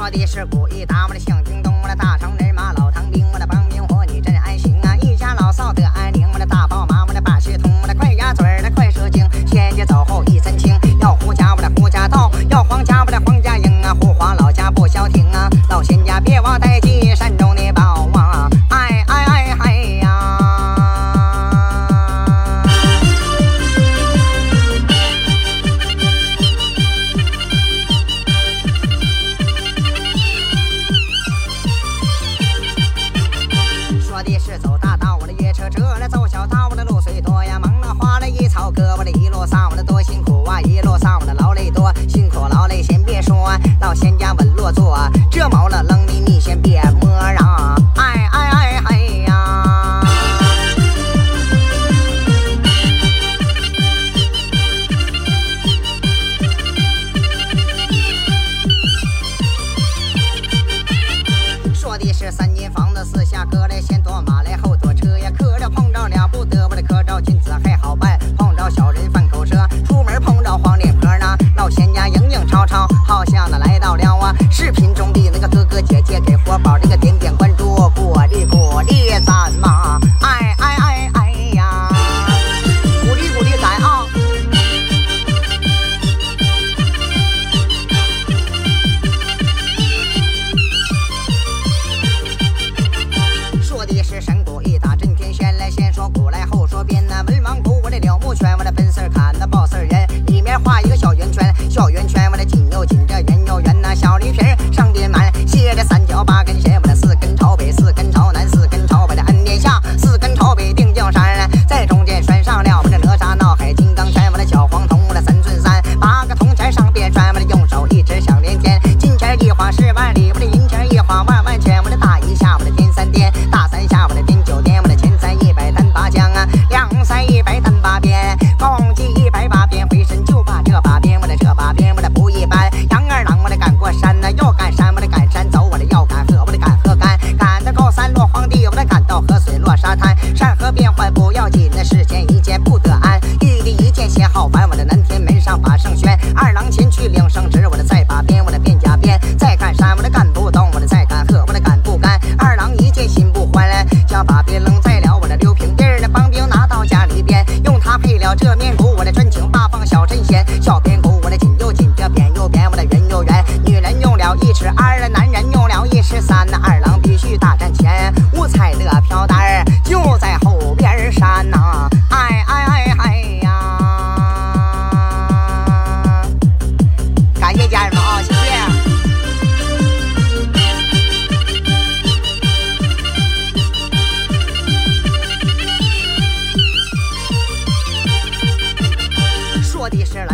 说的是古意达摩的向京东的大城人马老地是三间房子，四下搁嘞，先躲马。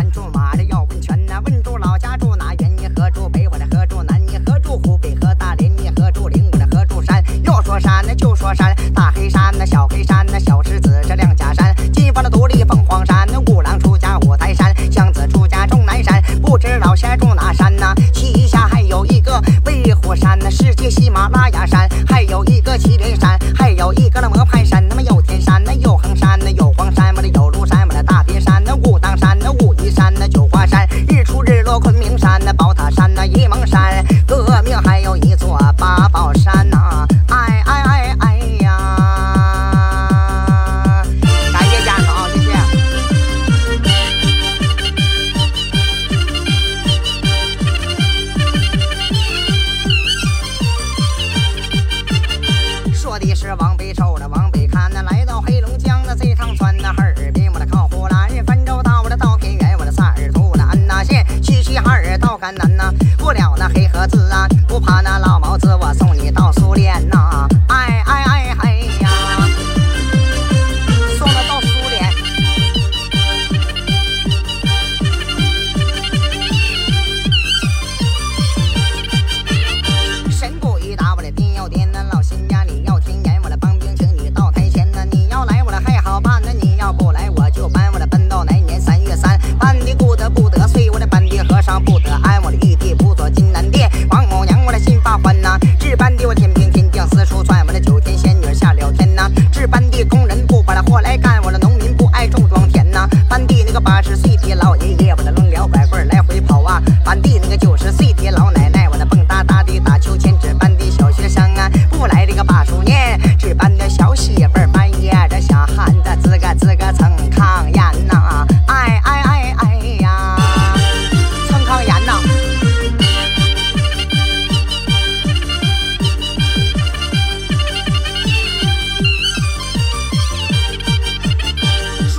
慢走马的腰。难哪，过了那黑盒子啊！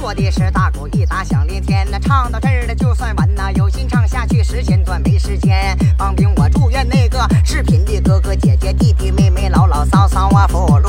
说的是大鼓，一打响连天。那唱到这儿了，就算完呐。有心唱下去，时间段，没时间。帮兵，我祝愿那个视频的哥哥姐姐、弟弟妹妹、老老嫂嫂啊，福禄。